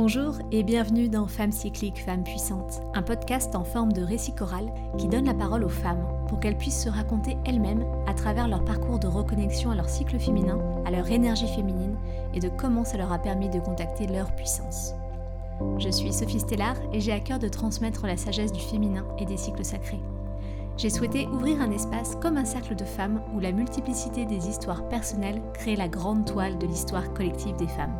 Bonjour et bienvenue dans Femmes cycliques, Femmes puissantes, un podcast en forme de récit choral qui donne la parole aux femmes pour qu'elles puissent se raconter elles-mêmes à travers leur parcours de reconnexion à leur cycle féminin, à leur énergie féminine et de comment ça leur a permis de contacter leur puissance. Je suis Sophie Stellar et j'ai à cœur de transmettre la sagesse du féminin et des cycles sacrés. J'ai souhaité ouvrir un espace comme un cercle de femmes où la multiplicité des histoires personnelles crée la grande toile de l'histoire collective des femmes.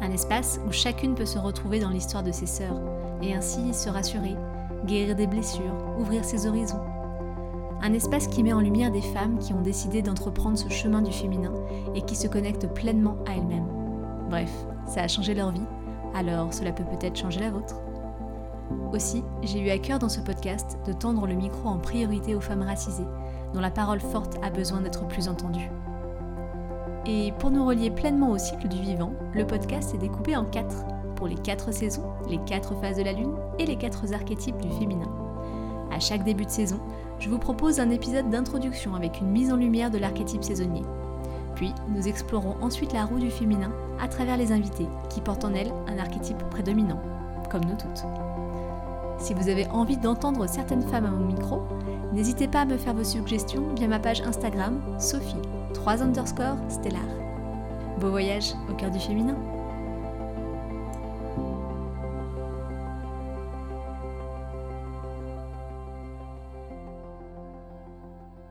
Un espace où chacune peut se retrouver dans l'histoire de ses sœurs et ainsi se rassurer, guérir des blessures, ouvrir ses horizons. Un espace qui met en lumière des femmes qui ont décidé d'entreprendre ce chemin du féminin et qui se connectent pleinement à elles-mêmes. Bref, ça a changé leur vie, alors cela peut peut-être changer la vôtre. Aussi, j'ai eu à cœur dans ce podcast de tendre le micro en priorité aux femmes racisées, dont la parole forte a besoin d'être plus entendue. Et pour nous relier pleinement au cycle du vivant, le podcast est découpé en quatre, pour les quatre saisons, les quatre phases de la lune et les quatre archétypes du féminin. À chaque début de saison, je vous propose un épisode d'introduction avec une mise en lumière de l'archétype saisonnier. Puis, nous explorons ensuite la roue du féminin à travers les invités qui portent en elles un archétype prédominant, comme nous toutes. Si vous avez envie d'entendre certaines femmes à mon micro, n'hésitez pas à me faire vos suggestions via ma page Instagram Sophie 3 underscore stellar. Beau voyage au cœur du féminin